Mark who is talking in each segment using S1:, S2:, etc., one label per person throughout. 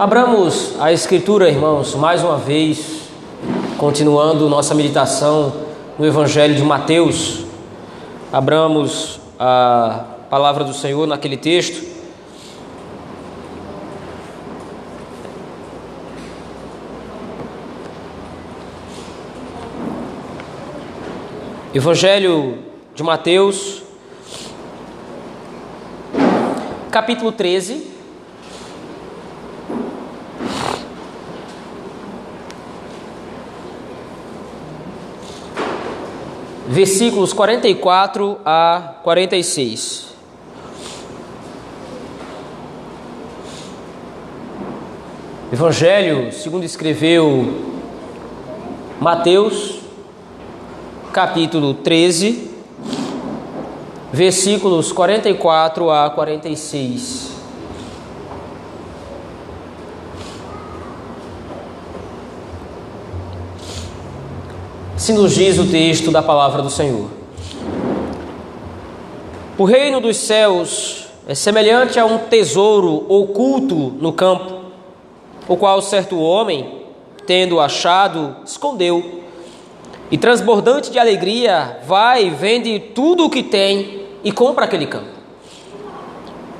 S1: Abramos a Escritura, irmãos, mais uma vez, continuando nossa meditação no Evangelho de Mateus. Abramos a palavra do Senhor naquele texto. Evangelho de Mateus, capítulo 13. Versículos 44 a 46. Evangelho, segundo escreveu Mateus, capítulo 13, versículos 44 a 46. Se nos diz o texto da palavra do Senhor. O reino dos céus é semelhante a um tesouro oculto no campo, o qual certo homem, tendo achado, escondeu e transbordante de alegria, vai, vende tudo o que tem e compra aquele campo.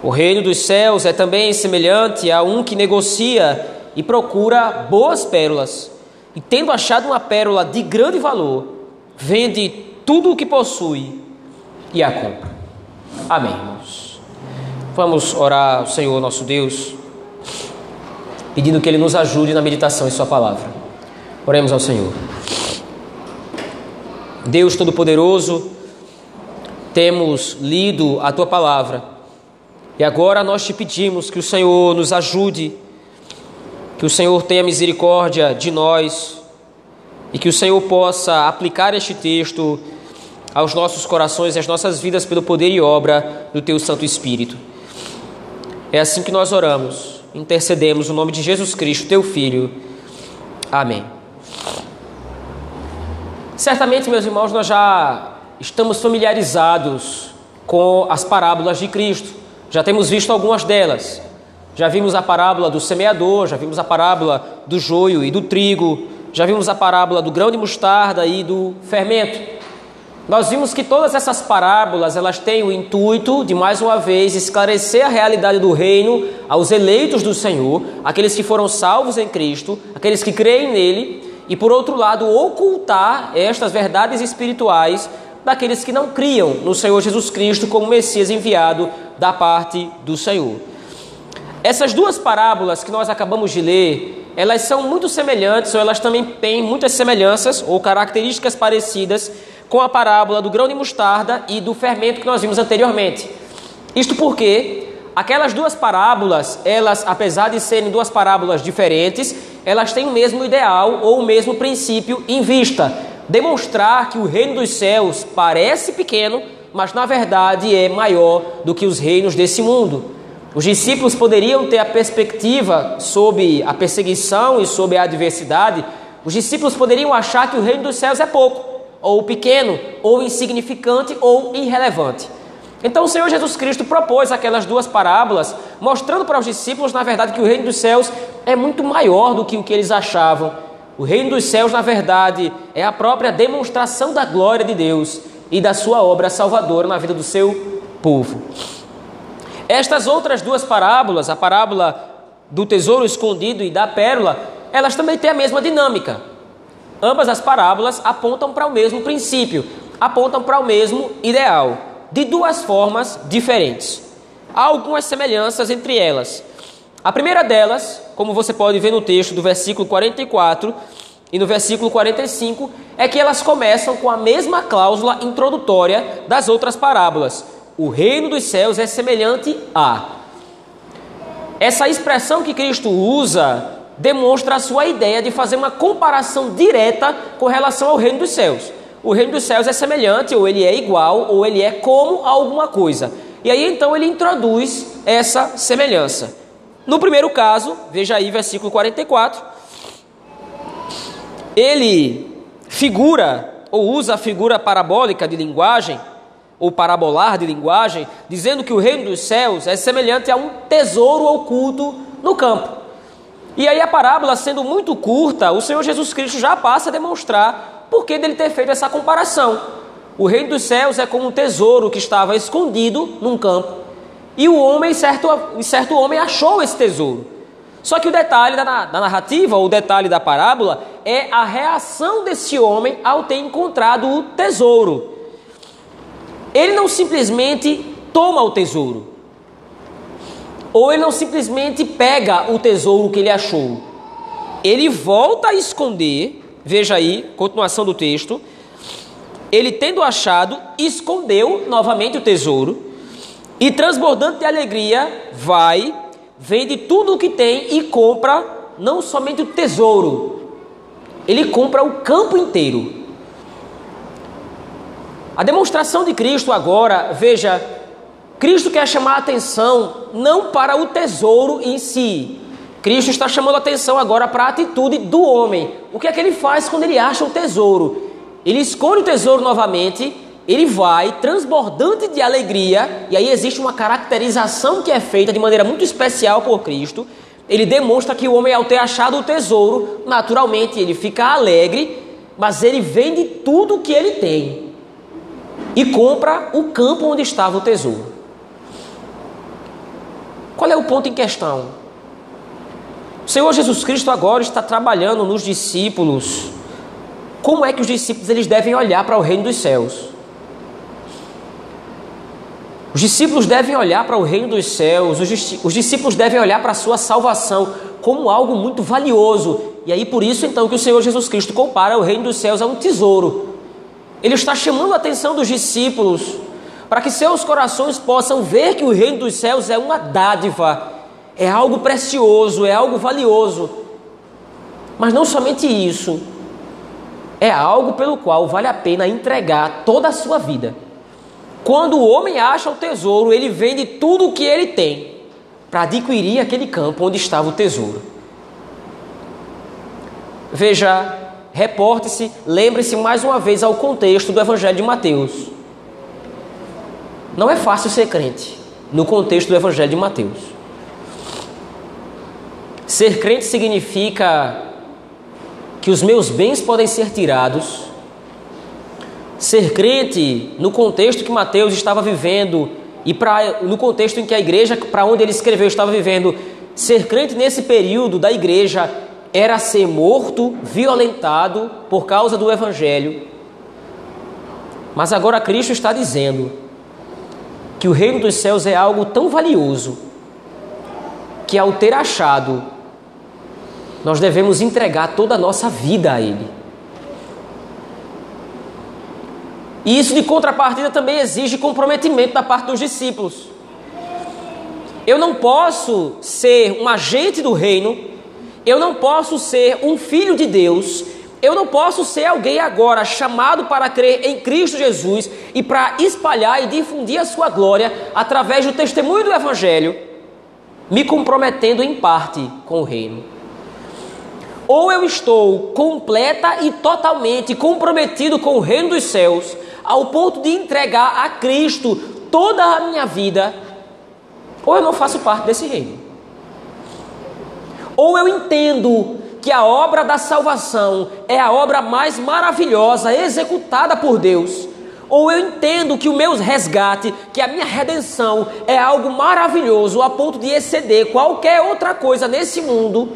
S1: O reino dos céus é também semelhante a um que negocia e procura boas pérolas, e tendo achado uma pérola de grande valor, vende tudo o que possui e a compra. Amém, irmãos. Vamos orar ao Senhor nosso Deus, pedindo que Ele nos ajude na meditação em Sua palavra. Oremos ao Senhor. Deus Todo-Poderoso, temos lido a tua palavra e agora nós te pedimos que o Senhor nos ajude, que o Senhor tenha misericórdia de nós e que o Senhor possa aplicar este texto aos nossos corações e às nossas vidas pelo poder e obra do teu Santo Espírito. É assim que nós oramos, intercedemos no nome de Jesus Cristo, teu Filho. Amém. Certamente, meus irmãos, nós já estamos familiarizados com as parábolas de Cristo. Já temos visto algumas delas. Já vimos a parábola do semeador, já vimos a parábola do joio e do trigo, já vimos a parábola do grão de mostarda e do fermento. Nós vimos que todas essas parábolas, elas têm o intuito de mais uma vez esclarecer a realidade do reino aos eleitos do Senhor, aqueles que foram salvos em Cristo, aqueles que creem nele e, por outro lado, ocultar estas verdades espirituais daqueles que não criam no Senhor Jesus Cristo como Messias enviado da parte do Senhor. Essas duas parábolas que nós acabamos de ler, elas são muito semelhantes, ou elas também têm muitas semelhanças ou características parecidas com a parábola do grão de mostarda e do fermento que nós vimos anteriormente. Isto porque aquelas duas parábolas, elas, apesar de serem duas parábolas diferentes, elas têm o mesmo ideal ou o mesmo princípio em vista: demonstrar que o reino dos céus parece pequeno, mas na verdade é maior do que os reinos desse mundo. Os discípulos poderiam ter a perspectiva sobre a perseguição e sobre a adversidade, os discípulos poderiam achar que o reino dos céus é pouco, ou pequeno, ou insignificante, ou irrelevante. Então o Senhor Jesus Cristo propôs aquelas duas parábolas, mostrando para os discípulos, na verdade, que o reino dos céus é muito maior do que o que eles achavam. O reino dos céus, na verdade, é a própria demonstração da glória de Deus e da sua obra salvadora na vida do seu povo. Estas outras duas parábolas, a parábola do tesouro escondido e da pérola, elas também têm a mesma dinâmica. Ambas as parábolas apontam para o mesmo princípio, apontam para o mesmo ideal de duas formas diferentes. Há algumas semelhanças entre elas. A primeira delas, como você pode ver no texto do versículo 44 e no versículo 45, é que elas começam com a mesma cláusula introdutória das outras parábolas. O reino dos céus é semelhante a. Essa expressão que Cristo usa demonstra a sua ideia de fazer uma comparação direta com relação ao reino dos céus o reino dos céus é semelhante, ou ele é igual, ou ele é como alguma coisa. E aí então ele introduz essa semelhança. No primeiro caso, veja aí versículo 44, ele figura ou usa a figura parabólica de linguagem, ou parabolar de linguagem, dizendo que o reino dos céus é semelhante a um tesouro oculto no campo. E aí a parábola, sendo muito curta, o Senhor Jesus Cristo já passa a demonstrar por que dele ter feito essa comparação. O reino dos céus é como um tesouro que estava escondido num campo. E o homem, certo, certo homem, achou esse tesouro. Só que o detalhe da, da narrativa, o detalhe da parábola, é a reação desse homem ao ter encontrado o tesouro. Ele não simplesmente toma o tesouro, ou ele não simplesmente pega o tesouro que ele achou. Ele volta a esconder, veja aí, continuação do texto. Ele, tendo achado, escondeu novamente o tesouro e, transbordando de alegria, vai, vende tudo o que tem e compra não somente o tesouro, ele compra o campo inteiro. A demonstração de Cristo agora, veja, Cristo quer chamar a atenção não para o tesouro em si. Cristo está chamando a atenção agora para a atitude do homem. O que é que ele faz quando ele acha o tesouro? Ele escolhe o tesouro novamente, ele vai transbordante de alegria, e aí existe uma caracterização que é feita de maneira muito especial por Cristo. Ele demonstra que o homem, ao ter achado o tesouro, naturalmente ele fica alegre, mas ele vende tudo o que ele tem e compra o campo onde estava o tesouro. Qual é o ponto em questão? O Senhor Jesus Cristo agora está trabalhando nos discípulos. Como é que os discípulos eles devem olhar para o reino dos céus? Os discípulos devem olhar para o reino dos céus, os discípulos devem olhar para a sua salvação como algo muito valioso. E aí por isso então que o Senhor Jesus Cristo compara o reino dos céus a um tesouro. Ele está chamando a atenção dos discípulos para que seus corações possam ver que o reino dos céus é uma dádiva, é algo precioso, é algo valioso. Mas não somente isso, é algo pelo qual vale a pena entregar toda a sua vida. Quando o homem acha o tesouro, ele vende tudo o que ele tem para adquirir aquele campo onde estava o tesouro. Veja, reporte-se, lembre-se mais uma vez ao contexto do Evangelho de Mateus. Não é fácil ser crente no contexto do Evangelho de Mateus. Ser crente significa que os meus bens podem ser tirados. Ser crente, no contexto que Mateus estava vivendo e pra, no contexto em que a igreja para onde ele escreveu estava vivendo, ser crente nesse período da igreja era ser morto, violentado por causa do evangelho. Mas agora Cristo está dizendo: que o reino dos céus é algo tão valioso que, ao ter achado, nós devemos entregar toda a nossa vida a Ele. E isso, de contrapartida, também exige comprometimento da parte dos discípulos. Eu não posso ser um agente do reino, eu não posso ser um filho de Deus eu não posso ser alguém agora chamado para crer em Cristo Jesus e para espalhar e difundir a sua glória através do testemunho do Evangelho, me comprometendo em parte com o reino. Ou eu estou completa e totalmente comprometido com o reino dos céus, ao ponto de entregar a Cristo toda a minha vida, ou eu não faço parte desse reino. Ou eu entendo que a obra da salvação é a obra mais maravilhosa executada por Deus, ou eu entendo que o meu resgate, que a minha redenção é algo maravilhoso a ponto de exceder qualquer outra coisa nesse mundo,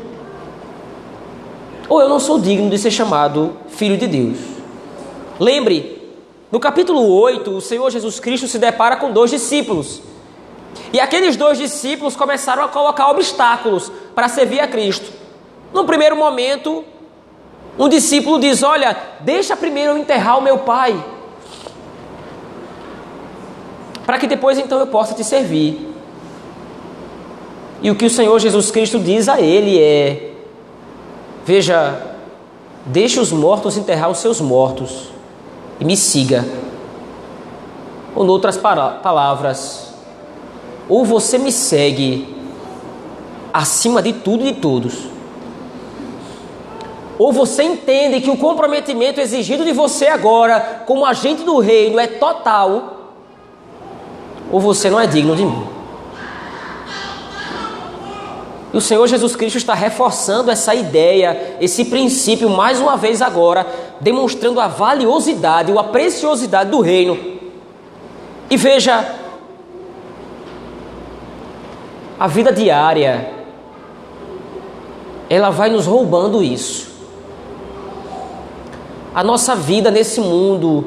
S1: ou eu não sou digno de ser chamado filho de Deus. Lembre, no capítulo 8, o Senhor Jesus Cristo se depara com dois discípulos. E aqueles dois discípulos começaram a colocar obstáculos para servir a Cristo. No primeiro momento, um discípulo diz: Olha, deixa primeiro eu enterrar o meu pai, para que depois então eu possa te servir. E o que o Senhor Jesus Cristo diz a ele é: Veja, deixe os mortos enterrar os seus mortos e me siga. Ou, em outras palavras, ou você me segue acima de tudo e de todos ou você entende que o comprometimento exigido de você agora, como agente do reino, é total, ou você não é digno de mim. E o Senhor Jesus Cristo está reforçando essa ideia, esse princípio, mais uma vez agora, demonstrando a valiosidade ou a preciosidade do reino. E veja, a vida diária, ela vai nos roubando isso. A nossa vida nesse mundo,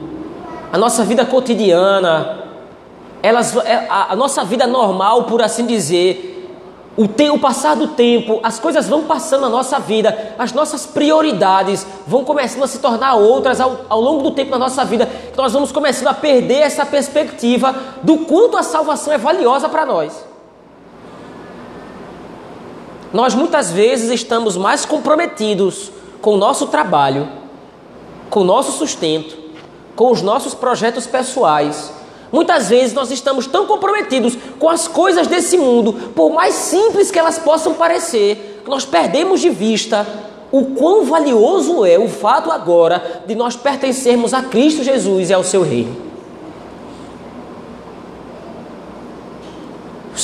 S1: a nossa vida cotidiana, elas, é, a, a nossa vida normal, por assim dizer, o, te, o passar do tempo, as coisas vão passando na nossa vida, as nossas prioridades vão começando a se tornar outras ao, ao longo do tempo da nossa vida, nós vamos começando a perder essa perspectiva do quanto a salvação é valiosa para nós. Nós muitas vezes estamos mais comprometidos com o nosso trabalho, com o nosso sustento, com os nossos projetos pessoais, Muitas vezes nós estamos tão comprometidos com as coisas desse mundo, por mais simples que elas possam parecer, que nós perdemos de vista o quão valioso é o fato agora de nós pertencermos a Cristo Jesus e ao seu reino.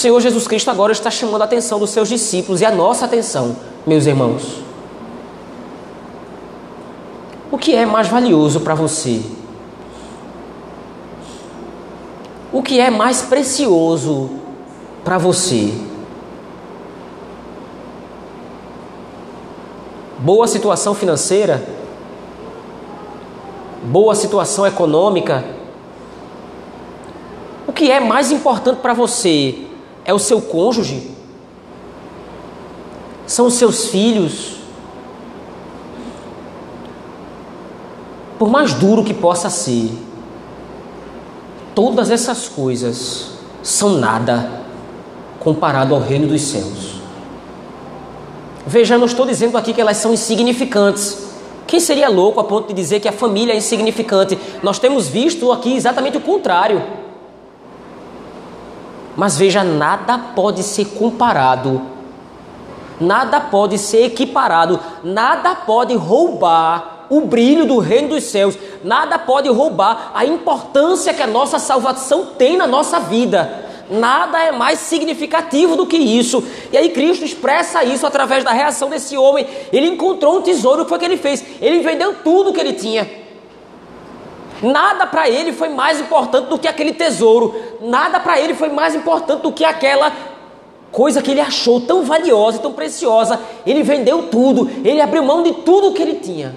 S1: Senhor Jesus Cristo agora está chamando a atenção dos seus discípulos e a nossa atenção, meus irmãos. O que é mais valioso para você? o que é mais precioso para você? Boa situação financeira? Boa situação econômica? O que é mais importante para você? É o seu cônjuge? São os seus filhos? Por mais duro que possa ser, Todas essas coisas são nada comparado ao reino dos céus. Veja, eu não estou dizendo aqui que elas são insignificantes. Quem seria louco a ponto de dizer que a família é insignificante? Nós temos visto aqui exatamente o contrário. Mas veja, nada pode ser comparado, nada pode ser equiparado, nada pode roubar o brilho do reino dos céus. Nada pode roubar a importância que a nossa salvação tem na nossa vida. Nada é mais significativo do que isso. E aí Cristo expressa isso através da reação desse homem. Ele encontrou um tesouro, o que foi que ele fez? Ele vendeu tudo que ele tinha. Nada para ele foi mais importante do que aquele tesouro. Nada para ele foi mais importante do que aquela coisa que ele achou tão valiosa e tão preciosa. Ele vendeu tudo, ele abriu mão de tudo que ele tinha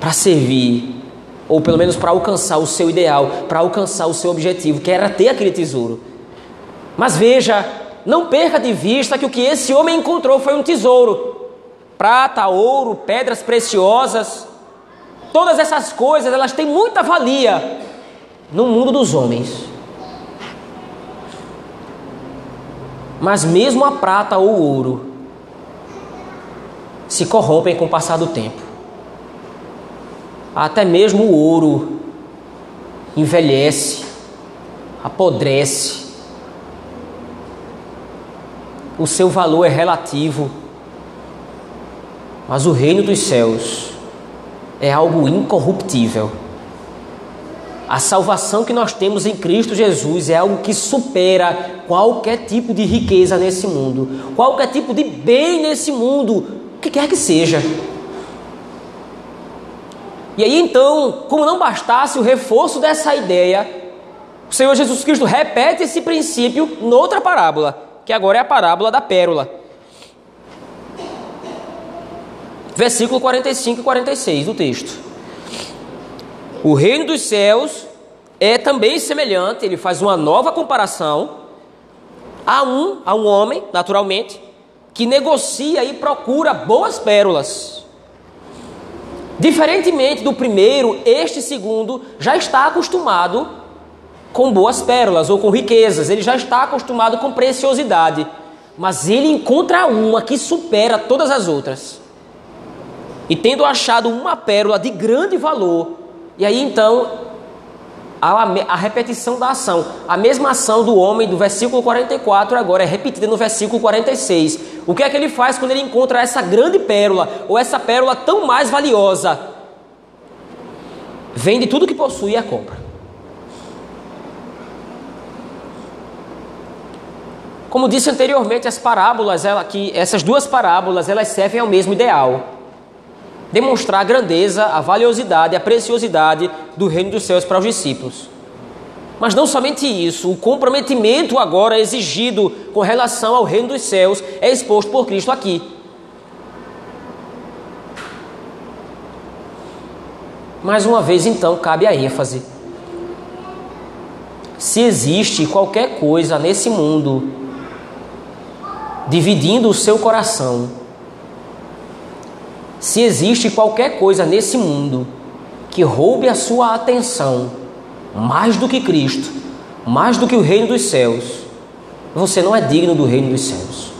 S1: para servir, ou pelo menos para alcançar o seu ideal, para alcançar o seu objetivo, que era ter aquele tesouro. Mas veja, não perca de vista que o que esse homem encontrou foi um tesouro: prata, ouro, pedras preciosas. Todas essas coisas, elas têm muita valia no mundo dos homens. Mas mesmo a prata ou o ouro se corrompem com o passar do tempo até mesmo o ouro envelhece, apodrece. O seu valor é relativo, mas o reino dos céus é algo incorruptível. A salvação que nós temos em Cristo Jesus é algo que supera qualquer tipo de riqueza nesse mundo, qualquer tipo de bem nesse mundo, o que quer que seja. E aí então, como não bastasse o reforço dessa ideia, o Senhor Jesus Cristo repete esse princípio noutra parábola, que agora é a parábola da pérola. Versículo 45 e 46 do texto. O reino dos céus é também semelhante, ele faz uma nova comparação a um, a um homem, naturalmente, que negocia e procura boas pérolas. Diferentemente do primeiro, este segundo já está acostumado com boas pérolas ou com riquezas, ele já está acostumado com preciosidade, mas ele encontra uma que supera todas as outras. E tendo achado uma pérola de grande valor, e aí então a, repetição da ação. A mesma ação do homem do versículo 44 agora é repetida no versículo 46. O que é que ele faz quando ele encontra essa grande pérola, ou essa pérola tão mais valiosa? Vende tudo que possui e a compra. Como disse anteriormente, as parábolas, ela, que essas duas parábolas, elas servem ao mesmo ideal. Demonstrar a grandeza, a valiosidade, a preciosidade do reino dos céus para os discípulos. Mas não somente isso, o comprometimento agora exigido com relação ao reino dos céus é exposto por Cristo aqui. Mais uma vez, então, cabe a ênfase. Se existe qualquer coisa nesse mundo dividindo o seu coração, se existe qualquer coisa nesse mundo que roube a sua atenção, mais do que Cristo, mais do que o reino dos céus, você não é digno do reino dos céus.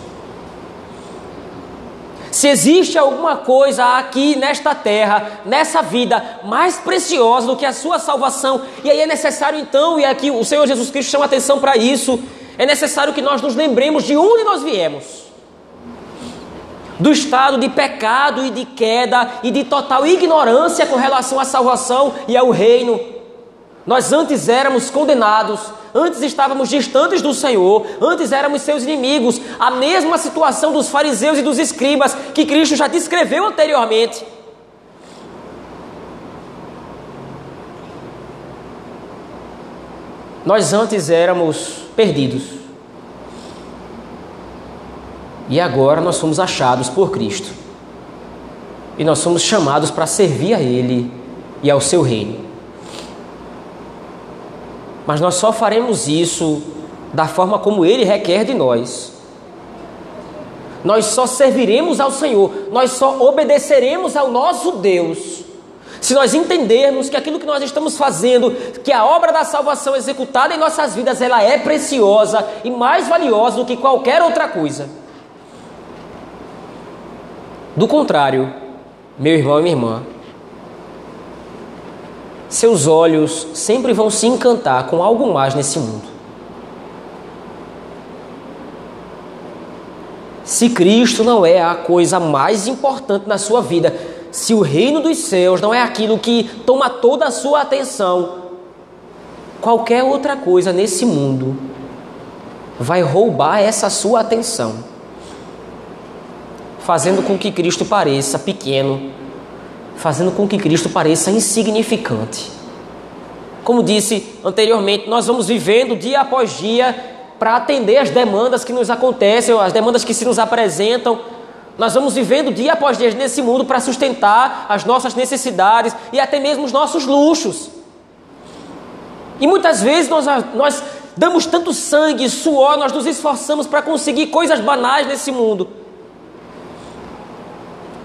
S1: Se existe alguma coisa aqui nesta terra, nessa vida, mais preciosa do que a sua salvação, e aí é necessário então, e aqui o Senhor Jesus Cristo chama atenção para isso, é necessário que nós nos lembremos de onde nós viemos do estado de pecado e de queda e de total ignorância com relação à salvação e ao reino. Nós antes éramos condenados, antes estávamos distantes do Senhor, antes éramos seus inimigos, a mesma situação dos fariseus e dos escribas que Cristo já descreveu anteriormente. Nós antes éramos perdidos. E agora nós somos achados por Cristo. E nós somos chamados para servir a Ele e ao seu reino. Mas nós só faremos isso da forma como Ele requer de nós. Nós só serviremos ao Senhor, nós só obedeceremos ao nosso Deus. Se nós entendermos que aquilo que nós estamos fazendo, que a obra da salvação executada em nossas vidas, ela é preciosa e mais valiosa do que qualquer outra coisa. Do contrário, meu irmão e minha irmã, seus olhos sempre vão se encantar com algo mais nesse mundo. Se Cristo não é a coisa mais importante na sua vida, se o reino dos céus não é aquilo que toma toda a sua atenção, qualquer outra coisa nesse mundo vai roubar essa sua atenção, fazendo com que Cristo pareça pequeno fazendo com que Cristo pareça insignificante. Como disse anteriormente, nós vamos vivendo dia após dia para atender as demandas que nos acontecem, as demandas que se nos apresentam. Nós vamos vivendo dia após dia nesse mundo para sustentar as nossas necessidades e até mesmo os nossos luxos. E muitas vezes nós, nós damos tanto sangue, suor, nós nos esforçamos para conseguir coisas banais nesse mundo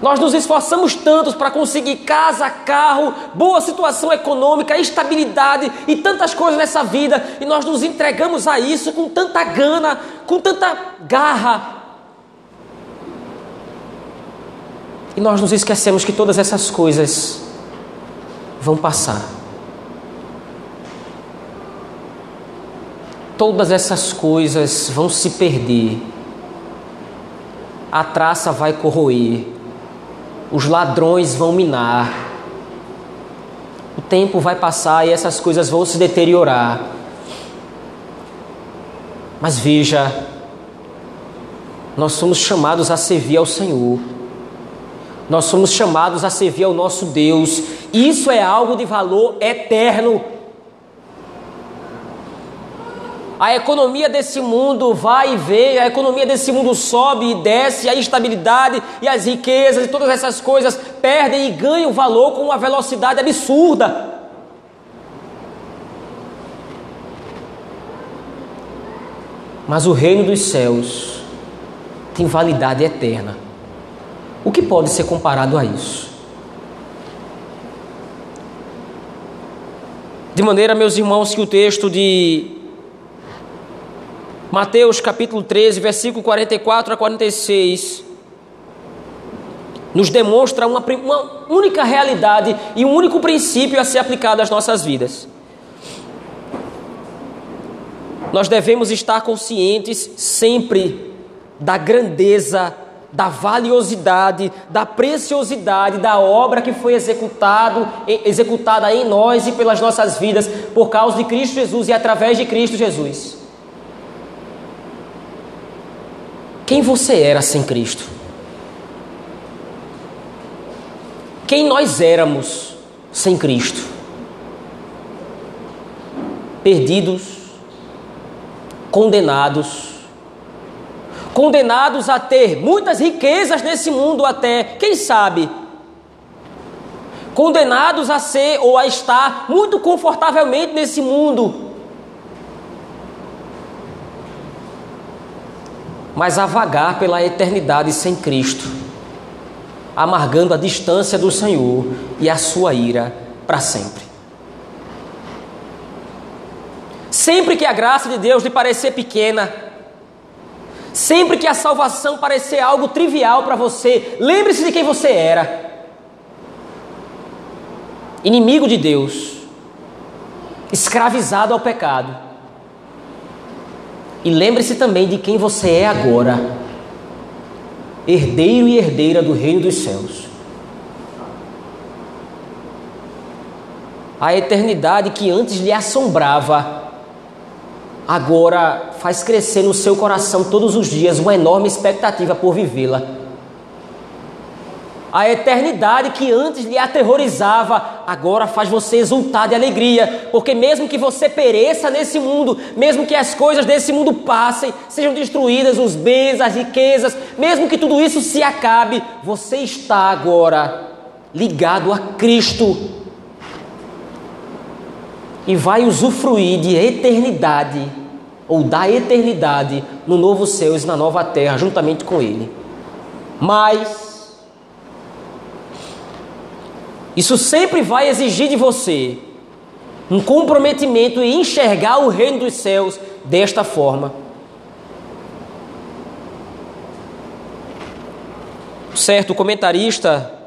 S1: nós nos esforçamos tantos para conseguir casa, carro, boa situação econômica, estabilidade e tantas coisas nessa vida, e nós nos entregamos a isso com tanta gana, com tanta garra. E nós nos esquecemos que todas essas coisas vão passar. Todas essas coisas vão se perder. A traça vai corroer os ladrões vão minar, o tempo vai passar e essas coisas vão se deteriorar. Mas veja, nós somos chamados a servir ao Senhor. Nós somos chamados a servir ao nosso Deus. Isso é algo de valor eterno. A economia desse mundo vai e vem, a economia desse mundo sobe e desce, a instabilidade e as riquezas e todas essas coisas perdem e ganham valor com uma velocidade absurda. Mas o reino dos céus tem validade eterna. O que pode ser comparado a isso? De maneira, meus irmãos, que o texto de Mateus capítulo 13, versículo 44 a 46, nos demonstra uma, uma única realidade e um único princípio a ser aplicado às nossas vidas. Nós devemos estar conscientes sempre da grandeza, da valiosidade, da preciosidade da obra que foi executado, executada em nós e pelas nossas vidas por causa de Cristo Jesus e através de Cristo Jesus. Quem você era sem Cristo. Quem nós éramos sem Cristo. Perdidos, condenados, condenados a ter muitas riquezas nesse mundo até, quem sabe, condenados a ser ou a estar muito confortavelmente nesse mundo. Mas a vagar pela eternidade sem Cristo, amargando a distância do Senhor e a sua ira para sempre. Sempre que a graça de Deus lhe parecer pequena, sempre que a salvação parecer algo trivial para você, lembre-se de quem você era inimigo de Deus, escravizado ao pecado. E lembre-se também de quem você é agora, herdeiro e herdeira do reino dos céus. A eternidade que antes lhe assombrava, agora faz crescer no seu coração todos os dias uma enorme expectativa por vivê-la. A eternidade que antes lhe aterrorizava, agora faz você exultar de alegria, porque mesmo que você pereça nesse mundo, mesmo que as coisas desse mundo passem, sejam destruídas, os bens, as riquezas, mesmo que tudo isso se acabe, você está agora ligado a Cristo e vai usufruir de eternidade ou da eternidade no novo céu e na nova terra, juntamente com Ele. Mas Isso sempre vai exigir de você um comprometimento em enxergar o reino dos céus desta forma. Certo comentarista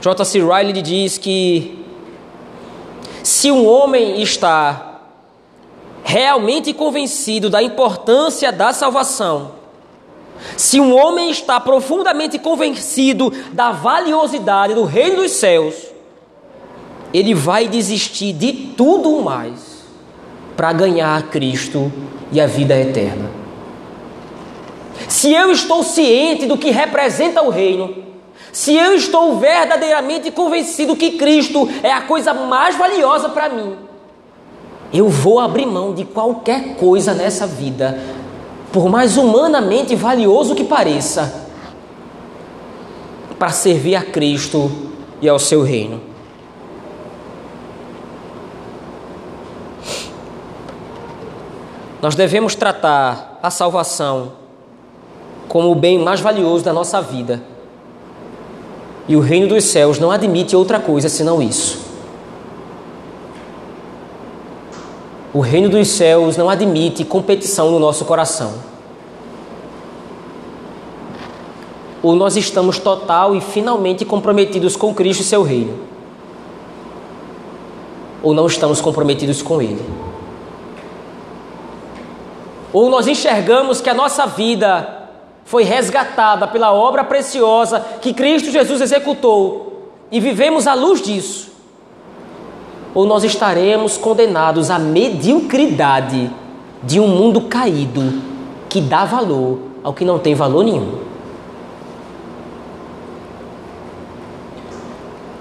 S1: J.C. Riley diz que se um homem está realmente convencido da importância da salvação, se um homem está profundamente convencido da valiosidade do reino dos céus, ele vai desistir de tudo mais para ganhar Cristo e a vida eterna. Se eu estou ciente do que representa o reino, se eu estou verdadeiramente convencido que Cristo é a coisa mais valiosa para mim, eu vou abrir mão de qualquer coisa nessa vida por mais humanamente valioso que pareça, para servir a Cristo e ao seu reino. Nós devemos tratar a salvação como o bem mais valioso da nossa vida. E o reino dos céus não admite outra coisa senão isso. O reino dos céus não admite competição no nosso coração. Ou nós estamos total e finalmente comprometidos com Cristo e seu reino, ou não estamos comprometidos com Ele. Ou nós enxergamos que a nossa vida foi resgatada pela obra preciosa que Cristo Jesus executou e vivemos à luz disso ou nós estaremos condenados à mediocridade de um mundo caído que dá valor ao que não tem valor nenhum.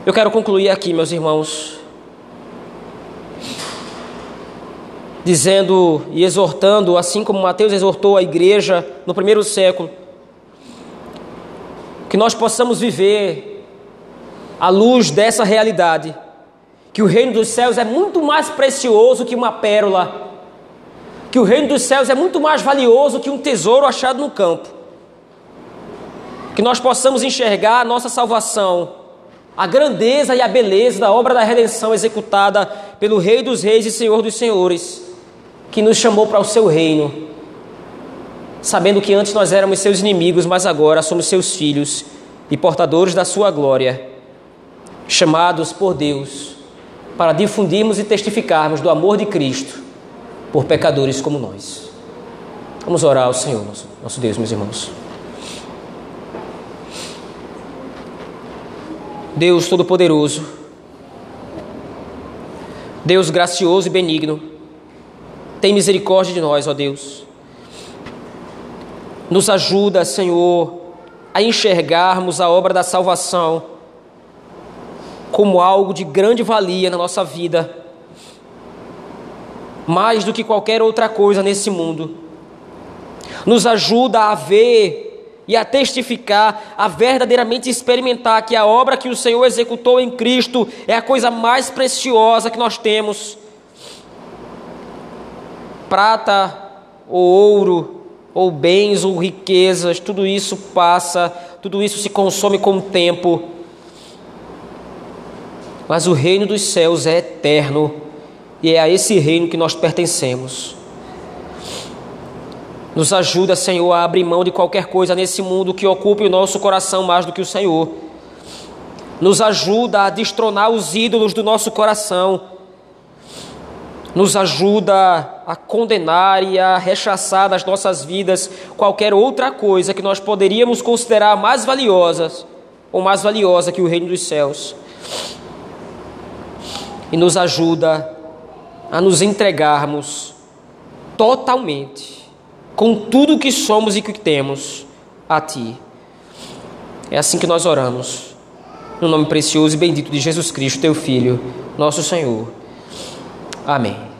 S1: Eu quero concluir aqui, meus irmãos, dizendo e exortando, assim como Mateus exortou a igreja no primeiro século, que nós possamos viver à luz dessa realidade que o reino dos céus é muito mais precioso que uma pérola, que o reino dos céus é muito mais valioso que um tesouro achado no campo. Que nós possamos enxergar a nossa salvação, a grandeza e a beleza da obra da redenção executada pelo Rei dos Reis e Senhor dos Senhores, que nos chamou para o seu reino, sabendo que antes nós éramos seus inimigos, mas agora somos seus filhos e portadores da sua glória, chamados por Deus para difundirmos e testificarmos do amor de Cristo por pecadores como nós. Vamos orar ao Senhor, nosso, Deus, meus irmãos. Deus Todo-Poderoso, Deus gracioso e benigno, tem misericórdia de nós, ó Deus. Nos ajuda, Senhor, a enxergarmos a obra da salvação como algo de grande valia na nossa vida, mais do que qualquer outra coisa nesse mundo. Nos ajuda a ver e a testificar, a verdadeiramente experimentar que a obra que o Senhor executou em Cristo é a coisa mais preciosa que nós temos. Prata ou ouro, ou bens ou riquezas, tudo isso passa, tudo isso se consome com o tempo. Mas o reino dos céus é eterno e é a esse reino que nós pertencemos. Nos ajuda, Senhor, a abrir mão de qualquer coisa nesse mundo que ocupe o nosso coração mais do que o Senhor. Nos ajuda a destronar os ídolos do nosso coração. Nos ajuda a condenar e a rechaçar das nossas vidas qualquer outra coisa que nós poderíamos considerar mais valiosas ou mais valiosa que o reino dos céus e nos ajuda a nos entregarmos totalmente, com tudo que somos e que temos, a Ti. É assim que nós oramos, no nome precioso e bendito de Jesus Cristo, Teu Filho, nosso Senhor. Amém.